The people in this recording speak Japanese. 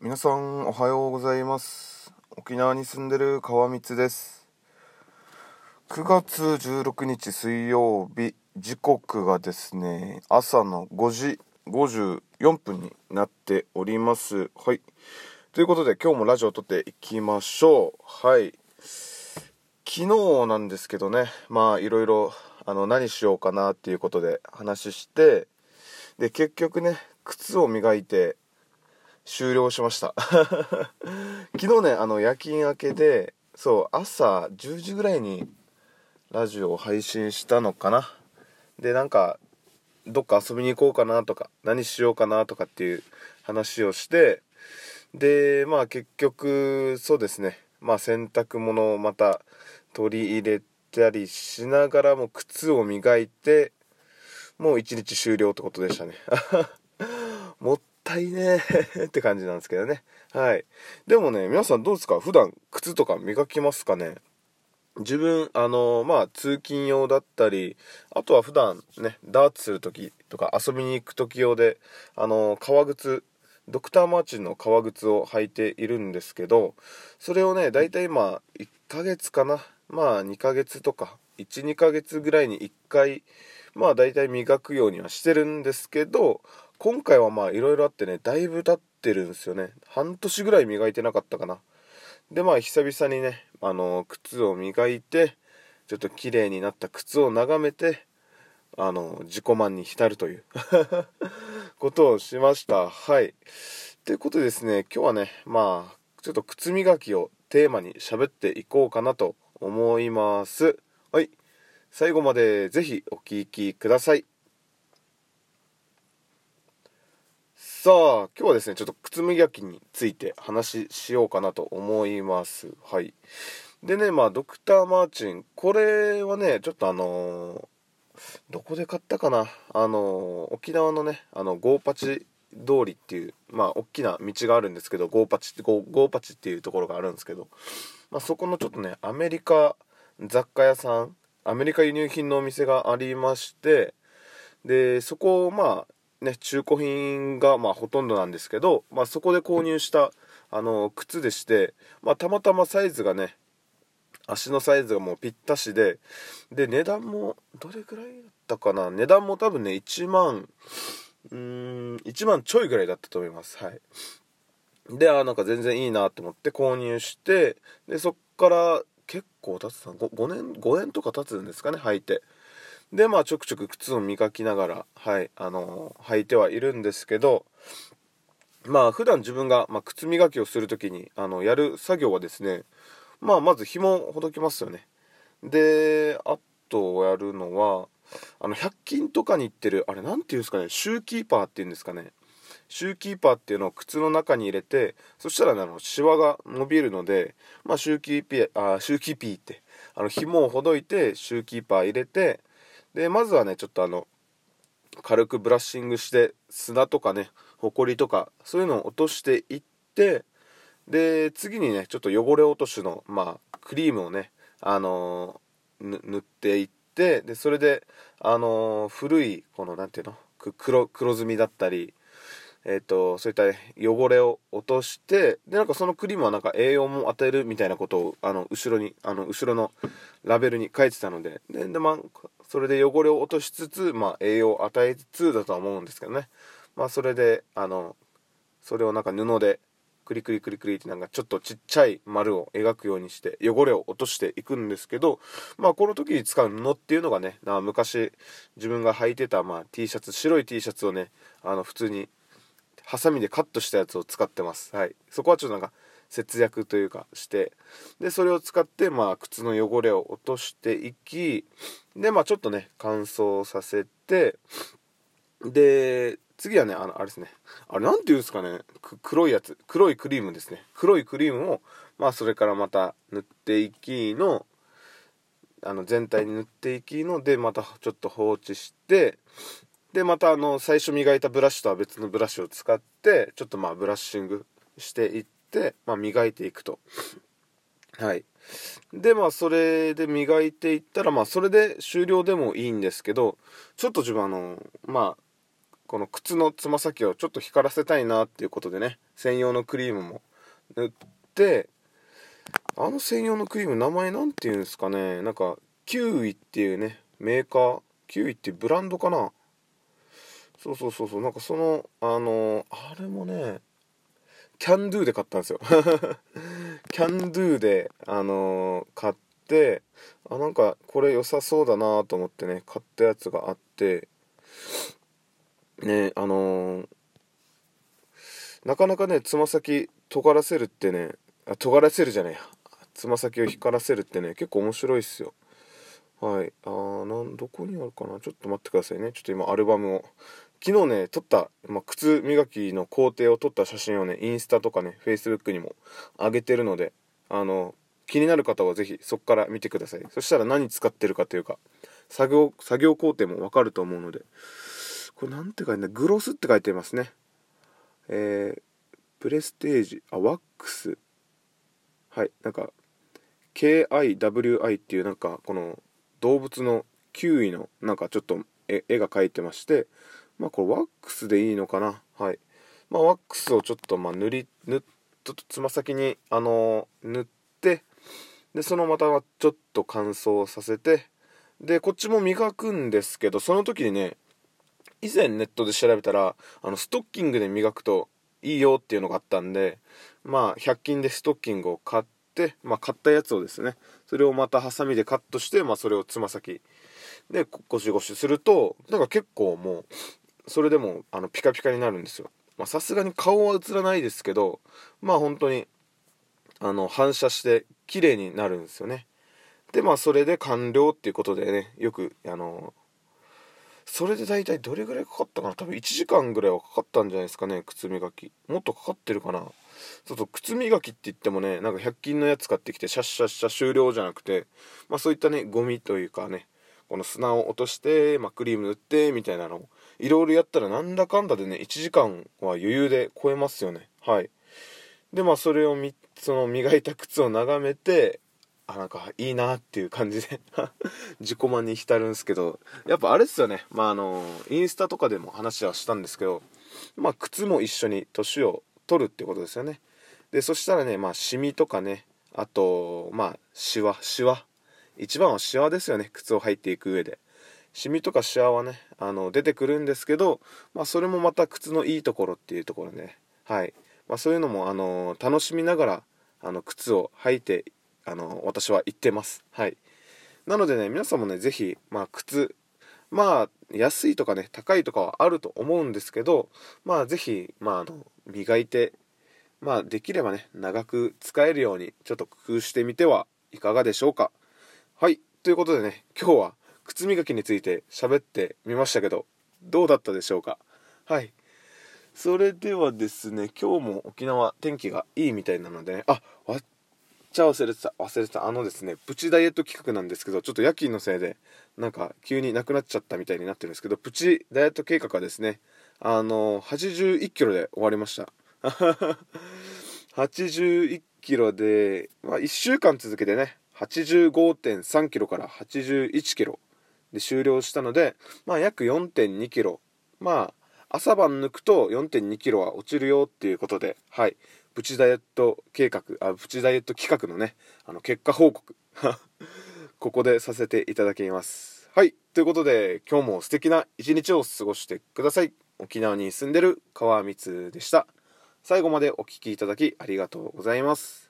皆さんおはようございます。沖縄に住んでる川光です。9月16日水曜日時刻がですね朝の5時54分になっております。はい。ということで今日もラジオを撮っていきましょう。はい。昨日なんですけどねまあいろいろあの何しようかなっていうことで話してで結局ね靴を磨いて終了しました。昨日ねあの夜勤明けでそう朝10時ぐらいにラジオを配信したのかな。でなんかどっか遊びに行こうかなとか何しようかなとかっていう話をしてでまあ結局そうですね。まあ洗濯物をまた取り入れたりしながらも靴を磨いてもう一日終了ってことでしたね。もったいね って感じなんですけどね。はい。でもね、皆さんどうですか？普段靴とか磨きますかね？自分、あのまあ、通勤用だったり、あとは普段ね、ダーツする時とか遊びに行く時用で、あの革靴、ドクターマーチンの革靴を履いているんですけど、それをね、だいたい今、1ヶ月かな？まあ、2ヶ月とか、1、2ヶ月ぐらいに1回、まあ、だいたい磨くようにはしてるんですけど、今回はまあいろいろあってねだいぶ経ってるんですよね。半年ぐらい磨いてなかったかな。でまあ久々にねあの靴を磨いてちょっと綺麗になった靴を眺めてあの自己満に浸るという。ことをしました。はい。ということでですね今日はねまあちょっと靴磨きをテーマに喋っていこうかなと思います。はい。最後までぜひお聴きください。さあ、今日はですね、ちょっと靴磨きについて話しようかなと思います。はい。でね、まあ、ドクター・マーチン、これはね、ちょっとあのー、どこで買ったかな？あのー、沖縄のね、あの、ゴーパチ通りっていう、まあ、大きな道があるんですけど、ゴーパチって、ゴーパチっていうところがあるんですけど、まあ、そこのちょっとね、アメリカ雑貨屋さん、アメリカ輸入品のお店がありまして、で、そこをまあ、ね、中古品がまあほとんどなんですけど、まあ、そこで購入したあの靴でして、まあ、たまたまサイズがね足のサイズがもうぴったしでで値段もどれぐらいだったかな？値段も多分ね1万うん1万ちょいぐらいだったと思います。はい。であなんか全然いいなと思って購入してでそっから結構経つな。5, 5年5年とか経つんですかね履いて。でまあちょくちょく靴を磨きながらはいあの履いてはいるんですけどまあ普段自分が、まあ、靴磨きをする時にあのやる作業はですねまあまず紐をほどきますよね。であとやるのはあの100均とかに行ってるあれ何て言うんですかねシューキーパーっていうんですかね。シューキーパーっていうのを靴の中に入れてそしたら、ね、あのシワが伸びるので、まあ、シューキーピーあシューキーピーってあの紐をほどいてシューキーパー入れてでまずはねちょっとあの軽くブラッシングして砂とかねほこりとかそういうのを落としていってで次にねちょっと汚れ落としのまあクリームをねあのー、塗っていってでそれであのー、古いこの何ていうの黒黒ずみだったりえ、ー、と、そういった汚れを落として、で、なんかそのクリームはなんか栄養も与えるみたいなことを、あの、後ろに、あの、後ろのラベルに書いてたので、で、でまあ、それで汚れを落としつつ、まあ、栄養を与えつつだとは思うんですけどね。まあ、それで、あの、それをなんか布で、クリクリクリクリってなんかちょっとちっちゃい丸を描くようにして汚れを落としていくんですけど、まあこの時に使う布っていうのがね、な昔自分が履いてたまあ T シャツ、白い T シャツをね、あの普通にハサミでカットしたやつを使ってます。はい。そこはちょっとなんか節約というかしてでそれを使ってまあ靴の汚れを落としていきでまあちょっとね乾燥させてで次はねあのあれですね。あれ何て言うんですかね。黒いやつ。黒いクリームですね。黒いクリームをまあそれからまた塗っていきのあの全体に塗っていきのでまたちょっと放置してでまたあの最初磨いたブラシとは別のブラシを使ってちょっとまあブラッシングしていって、まあ、磨いていくと。はい。でまあそれで磨いていったらまあそれで終了でもいいんですけどちょっと自分あのまあこの靴のつま先をちょっと光らせたいなっていうことでね専用のクリームも塗ってあの専用のクリーム名前なんていうんですかねなんかキウイっていうねメーカーキウイっていうブランドかな。そうそうそうそうなんかそのあのあれもねキャンドゥで買ったんですよ。キャンドゥであの買ってあなんかこれ良さそうだなと思ってね買ったやつがあってねあのー、なかなかねつま先尖らせるってねあ尖らせるじゃないや。つま先を光らせるってね結構面白いっすよ。はい。あーなんどこにあるかな？ちょっと待ってくださいね。ちょっと今アルバムを昨日ね撮った、まあ、靴磨きの工程を撮った写真をねインスタとかねフェイスブックにも上げてるのであの気になる方は是非そこから見てください。そしたら何使ってるかというか作業作業工程もわかると思うのでこれなんて書いてあるグロスって書いてますね。えー、プレステージあワックス。はいなんか KIWI っていうなんかこの動物のキウイのなんかちょっと絵が描いてましてまあこれワックスでいいのかな？はい。まあワックスをちょっとまあ塗り塗っとつま先にあの、塗ってでそのまたちょっと乾燥させてでこっちも磨くんですけどその時にね以前ネットで調べたらあのストッキングで磨くといいよっていうのがあったんでまあ100均でストッキングを買ってまあ買ったやつをですねそれをまたハサミでカットしてまあそれをつま先でゴシゴシするとなんか結構もうそれでもあのピカピカになるんですよ。さすがに顔は映らないですけどまあ本当にあの反射して綺麗になるんですよね。でまあそれで完了っていうことでねよくあのそれで大体どれぐらいかかったかな？多分1時間ぐらいはかかったんじゃないですかね靴磨き。もっとかかってるかな？そうそう靴磨きって言ってもねなんか100均のやつ買ってきてシャッシャッシャ終了じゃなくてまあそういったねゴミというかねこの砂を落として、まあ、クリーム塗ってみたいなのをいろいろやったらなんだかんだでね1時間は余裕で超えますよね。はい。でまあそれをみその磨いた靴を眺めてあなんかいいなっていう感じで 自己満に浸るんですけどやっぱあれですよね。まああのインスタとかでも話はしたんですけどまあ靴も一緒に年を取るってことですよね。でそしたらねまあシミとかねあとまあシワシワ。一番はシワですよね靴を履いていく上で。シミとかシワはねあの出てくるんですけど、まあ、それもまた靴のいいところっていうところ、ね、はい、まあ、そういうのもあの楽しみながらあの靴を履いてあの私は行ってます。はい。なのでね皆さんもね是非、まあ、靴まあ安いとかね高いとかはあると思うんですけどまあ是非、まあ、あの磨いてまあできればね長く使えるようにちょっと工夫してみてはいかがでしょうか。はい。ということでね今日は靴磨きについて喋ってみましたけどどうだったでしょうか？はい。それではですね今日も沖縄天気がいいみたいなのでねあわっちゃ忘れてた忘れてた。あのですねプチダイエット企画なんですけどちょっと夜勤のせいでなんか急になくなっちゃったみたいになってるんですけどプチダイエット計画はですねあの81キロで終わりました。81キロで、まあ、1週間続けてね85.3キロから81キロで終了したので、まあ、約4.2キロ。まあ朝晩抜くと4.2キロは落ちるよっていうことではい。プチダイエット計画あプチダイエット企画のねあの結果報告 ここでさせていただきます。はい。ということで今日も素敵な一日を過ごしてください。沖縄に住んでる川光でした。最後までお聴きいただきありがとうございます。